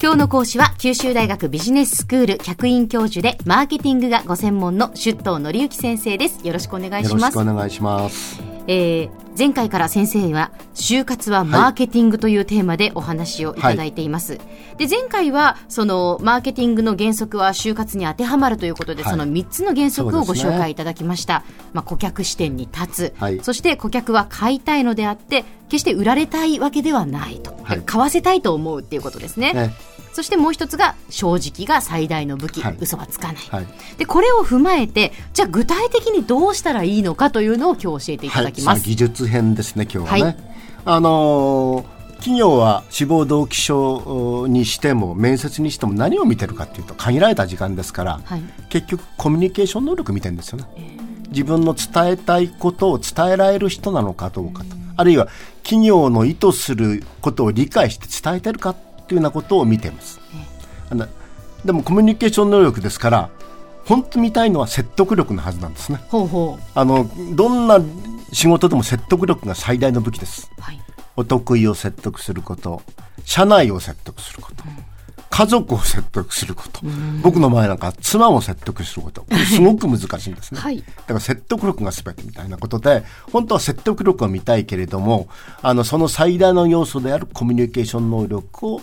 今日の講師は九州大学ビジネススクール客員教授でマーケティングがご専門の出頭則之先生です。よろしくお願いします。よろしくお願いします。えー、前回から先生は就活はマーケティングというテーマでお話をいただいています、はい、で前回はそのマーケティングの原則は就活に当てはまるということで、はい、その3つの原則をご紹介いただきました、ね、まあ、顧客視点に立つ、はい、そして顧客は買いたいのであって決して売られたいわけではないと、買わせたいと思うっていうことですね、ねそしてもう一つが正直が最大の武器、はい、嘘はつかない、はい、でこれを踏まえてじゃあ具体的にどうしたらいいのかというのを今日教えていただきます、はい、技術編ですね今日はね、あのー企業は志望動機書にしても面接にしても何を見てるかというと限られた時間ですから、はい、結局コミュニケーション能力見てるんですよね、えー、自分の伝えたいことを伝えられる人なのかどうかと、あるいは企業の意図することを理解して伝えてるかというようなことを見ています。あのでもコミュニケーション能力ですから本当見たいのは説得力のはずなんですね。ほうほうあのどんな仕事でも説得力が最大の武器です。はい、お得意を説得すること、社内を説得すること、うん、家族を説得すること、僕の前なんか妻を説得すること、これすごく難しいんですね。はい、だから説得力が全てみたいなことで、本当は説得力は見たいけれども、あのその最大の要素であるコミュニケーション能力を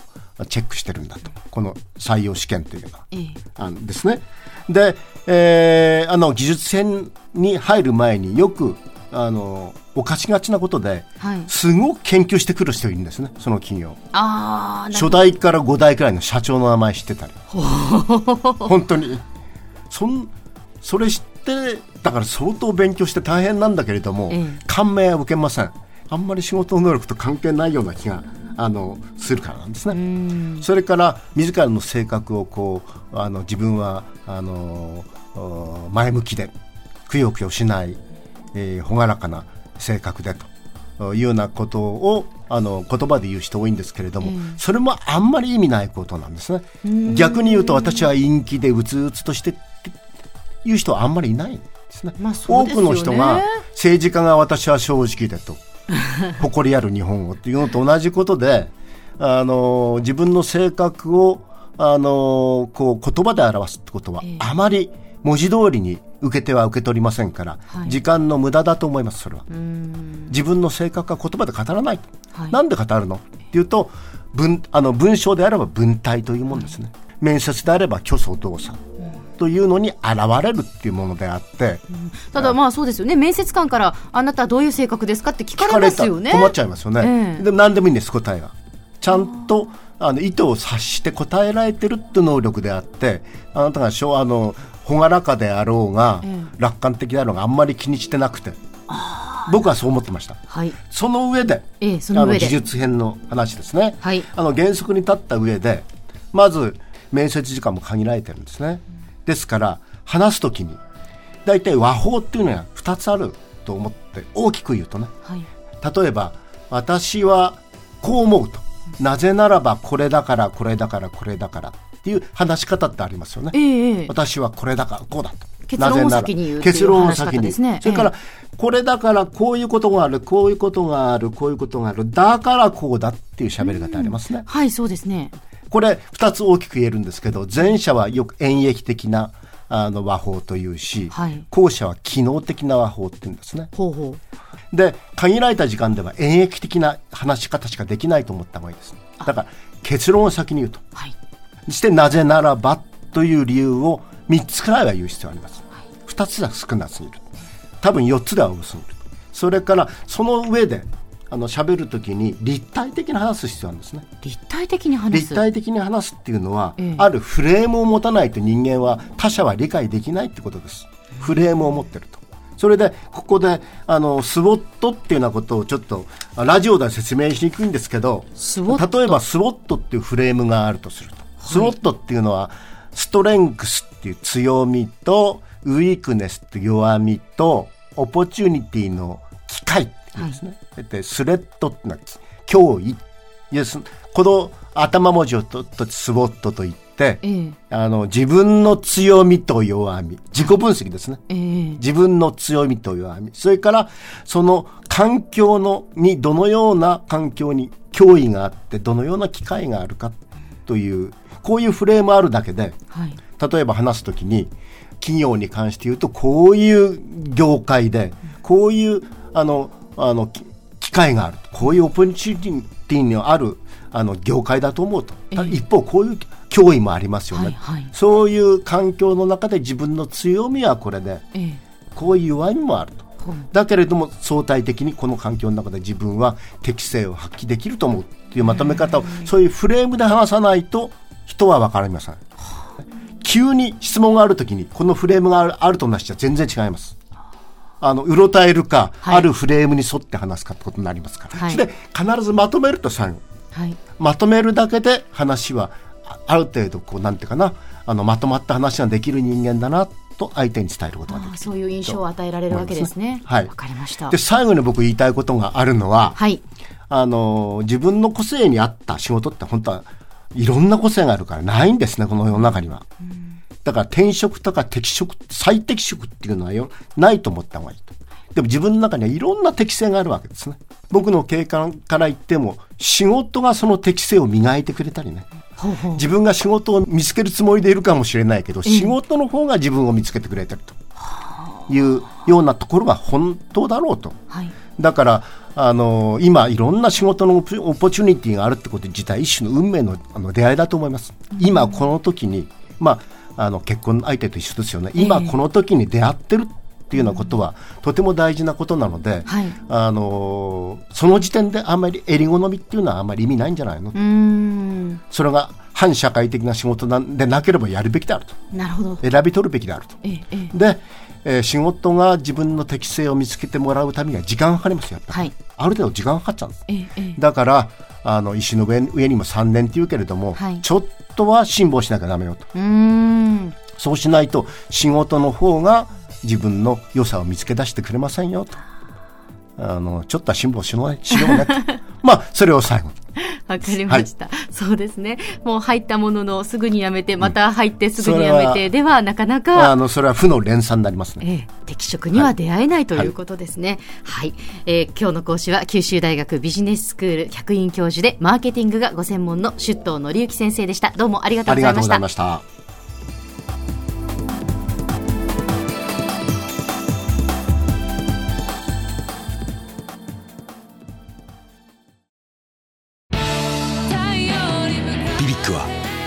チェックしてるんだと。この採用試験というのは。ええ、あのですね。で、えー、あの、技術編に入る前によく、あの、犯しがちなことで、はい、すごく研究してくる人いるんですね、その企業。あ初代から5代くらいの社長の名前知ってたり。本当に。そん、それ知って、だから相当勉強して大変なんだけれども、ええ、感銘は受けません。あんまり仕事能力と関係ないような気があのするからなんですね。それから自らの性格をこうあの自分はあの前向きでくよくよしない、えー、朗らかな性格でというようなことをあの言葉で言う人多いんですけれども、それもあんまり意味ないことなんですね。逆に言うと私は陰気でうつうつとしていう人はあんまりいないんですね。まあ、すね多くの人が政治家が私は正直でと 誇りある日本語っていうのと同じことで、あの、自分の性格を、あの、こう、言葉で表すってことは、あまり文字通りに受けては受け取りませんから、はい、時間の無駄だと思います、それは。自分の性格は言葉で語らない。と。はい、なんで語るの？っていうと、文、あの、文章であれば文体というものですね。面接であれば虚想動作。というのに現れるっていうものであって、うん、ただまあそうですよね。面接官からあなたはどういう性格ですかって聞かれますよね。困っちゃいますよね、えー、で何でもいいんです答えがちゃんとあの意図を察して答えられてるって能力であってあなたがあの朗らかであろうが、えー、楽観的であろうがあんまり気にしてなくて。僕はそう思ってました、はい、その上で,、えの技術編の話ですね、はい、あの原則に立った上でまず面接時間も限られてるんですね、ですから話すときに大体和法っていうのは2つあると思って大きく言うとね、はい、例えば私はこう思うと。なぜならばこれだからこれだからこれだからっていう話し方ってありますよね、えー、私はこれだからこうだと。結論を先に言う結論を先に、ね、それから、これだからこういうことがあるこういうことがあるこういうことがあるだからこうだっていう喋り方ありますね、はいそうですね。これ2つ大きく言えるんですけど前者はよく演繹的なあの和法というし、はい、後者は機能的な和法っていうんですね。ほうほう。で限られた時間では演繹的な話し方しかできないと思った方がいいです。だから結論を先に言うと。はい、してなぜならばという理由を3つくらいは言う必要があります。はい、2つは少なすぎる。多分4つでは多すぎる。それからその上であの喋るときに立体的に話す必要なんですね。立体的に話す立体的に話すっていうのは、ええ、あるフレームを持たないと人間は他者は理解できないってことです。フレームを持ってると。それで、ここで、あの、スウォットっていうようなことをちょっと、ラジオでは説明しにくいんですけど、例えばスウォットっていうフレームがあるとするスウォットっていうのは、ストレングスっていう強みと、ウィークネスって弱みと、オポチュニティの機会ですね。はい、でスレッドってのは脅威。この頭文字をととスウォットと言って、えー、あの自分の強みと弱み。自己分析ですね、えー、自分の強みと弱み。それからその環境のにどのような環境に脅威があってどのような機会があるかというこういうフレームあるだけで、はい、例えば話すときに企業に関して言うとこういう業界でこういうあのあの機会がある。こういうオポチュニティのあるあの業界だと思うと、えー、一方こういう脅威もありますよね、はいはい、そういう環境の中で自分の強みはこれで、えー、こういう弱みもあると。だけれども相対的にこの環境の中で自分は適性を発揮できると思う。っていうまとめ方をそういうフレームで話さないと人は分かりません。急に質問があるときにこのフレームがあるとなしじゃ全然違います。あのうろたえるか、はい、あるフレームに沿って話すかってことになりますから、はい、で必ずまとめると最後、はい、まとめるだけで話はある程度こうなんていうかな。あのまとまった話ができる人間だなと相手に伝えることができる。そういう印象を与えられるわけですね。はい。わかりました。で、最後に僕言いたいことがあるのは、はい。あの、自分の個性に合った仕事って本当はいろんな個性があるからないんですね、この世の中には。だから転職とか適職、最適職っていうのはよないと思った方がいいと。でも自分の中にはいろんな適性があるわけですね。僕の経験から言っても、仕事がその適性を磨いてくれたりね。自分が仕事を見つけるつもりでいるかもしれないけど、仕事の方が自分を見つけてくれてるというようなところが本当だろうと。はい、だからあの今いろんな仕事のオポチュニティがあるってこと自体一種の運命のあの出会いだと思います。今この時に、まあ、あの結婚相手と一緒ですよね。今この時に出会ってるっていうようなことはとても大事なことなので、はい、あのその時点であんまり襟好みっていうのはあんまり意味ないんじゃないの？それが反社会的な仕事でなければやるべきであると。なるほど。選び取るべきであると、ええ、で、えー、仕事が自分の適性を見つけてもらうためには時間がかかりますよやっぱり、はい、ある程度時間がかかっちゃうんです、え、だからあの石の上上にも3年っていうけれども、はい、ちょっとは辛抱しなきゃだめよと。そうしないと仕事の方が自分の良さを見つけ出してくれませんよと。あの、ちょっとは辛抱しようね。しようね まあ、それを最後わかりました、はい、そうですね。もう入ったもののすぐにやめて、また入ってすぐにやめて、うん、ではなかなか。あの、それは負の連鎖になりますね。ええ、適職には出会えない、はい、ということですね。はい、えー、今日の講師は九州大学ビジネススクール客員教授でマーケティングがご専門の出頭則之先生でした。どうもありがとうございました。ありがとうございました。